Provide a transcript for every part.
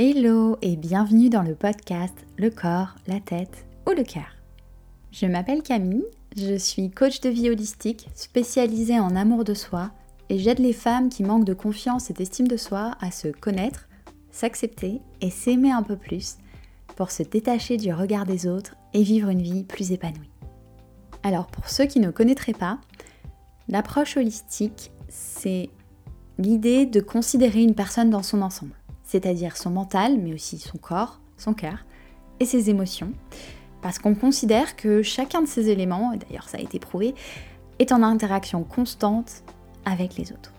Hello et bienvenue dans le podcast Le corps, la tête ou le cœur. Je m'appelle Camille, je suis coach de vie holistique spécialisée en amour de soi et j'aide les femmes qui manquent de confiance et d'estime de soi à se connaître, s'accepter et s'aimer un peu plus pour se détacher du regard des autres et vivre une vie plus épanouie. Alors pour ceux qui ne connaîtraient pas, l'approche holistique, c'est l'idée de considérer une personne dans son ensemble c'est-à-dire son mental, mais aussi son corps, son cœur et ses émotions, parce qu'on considère que chacun de ces éléments, et d'ailleurs ça a été prouvé, est en interaction constante avec les autres.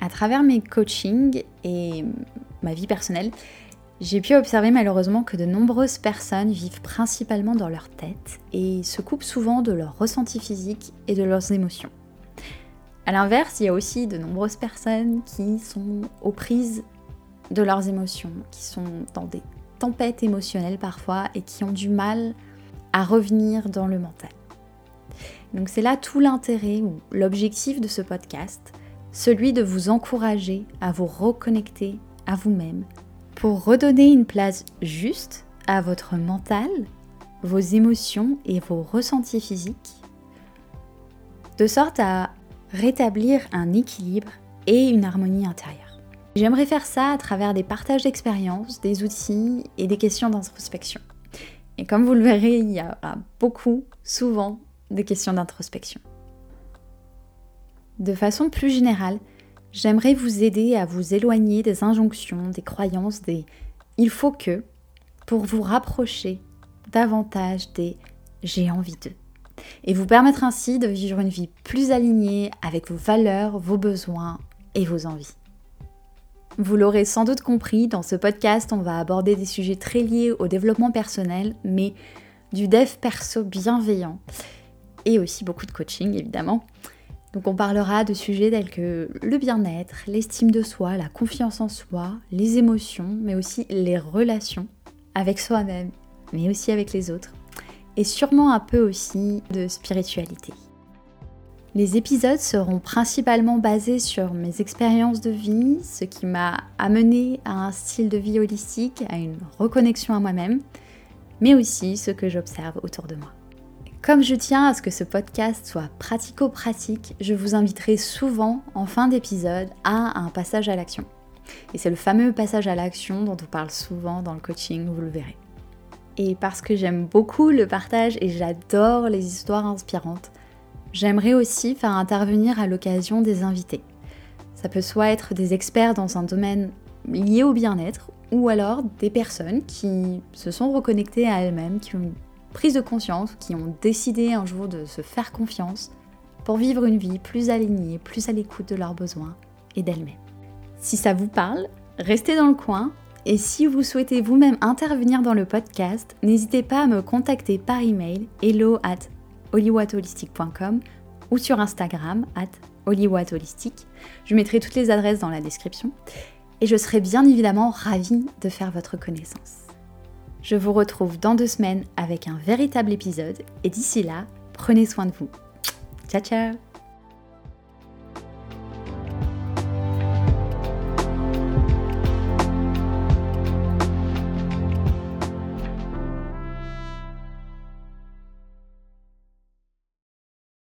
À travers mes coachings et ma vie personnelle, j'ai pu observer malheureusement que de nombreuses personnes vivent principalement dans leur tête et se coupent souvent de leurs ressentis physiques et de leurs émotions. A l'inverse, il y a aussi de nombreuses personnes qui sont aux prises de leurs émotions, qui sont dans des tempêtes émotionnelles parfois et qui ont du mal à revenir dans le mental. Donc c'est là tout l'intérêt ou l'objectif de ce podcast, celui de vous encourager à vous reconnecter à vous-même pour redonner une place juste à votre mental, vos émotions et vos ressentis physiques, de sorte à rétablir un équilibre et une harmonie intérieure. J'aimerais faire ça à travers des partages d'expériences, des outils et des questions d'introspection. Et comme vous le verrez, il y a beaucoup, souvent, de questions d'introspection. De façon plus générale, j'aimerais vous aider à vous éloigner des injonctions, des croyances, des il faut que, pour vous rapprocher davantage des j'ai envie de. Et vous permettre ainsi de vivre une vie plus alignée avec vos valeurs, vos besoins et vos envies. Vous l'aurez sans doute compris, dans ce podcast, on va aborder des sujets très liés au développement personnel, mais du dev perso bienveillant et aussi beaucoup de coaching évidemment. Donc on parlera de sujets tels que le bien-être, l'estime de soi, la confiance en soi, les émotions, mais aussi les relations avec soi-même, mais aussi avec les autres, et sûrement un peu aussi de spiritualité. Les épisodes seront principalement basés sur mes expériences de vie, ce qui m'a amené à un style de vie holistique, à une reconnexion à moi-même, mais aussi ce que j'observe autour de moi. Comme je tiens à ce que ce podcast soit pratico-pratique, je vous inviterai souvent en fin d'épisode à un passage à l'action. Et c'est le fameux passage à l'action dont on parle souvent dans le coaching, vous le verrez. Et parce que j'aime beaucoup le partage et j'adore les histoires inspirantes, J'aimerais aussi faire intervenir à l'occasion des invités. Ça peut soit être des experts dans un domaine lié au bien-être, ou alors des personnes qui se sont reconnectées à elles-mêmes, qui ont une prise de conscience, qui ont décidé un jour de se faire confiance pour vivre une vie plus alignée, plus à l'écoute de leurs besoins et d'elles-mêmes. Si ça vous parle, restez dans le coin et si vous souhaitez vous-même intervenir dans le podcast, n'hésitez pas à me contacter par email hello at hollywoodholistic.com ou sur Instagram at. Je mettrai toutes les adresses dans la description et je serai bien évidemment ravie de faire votre connaissance. Je vous retrouve dans deux semaines avec un véritable épisode et d'ici là, prenez soin de vous. Ciao ciao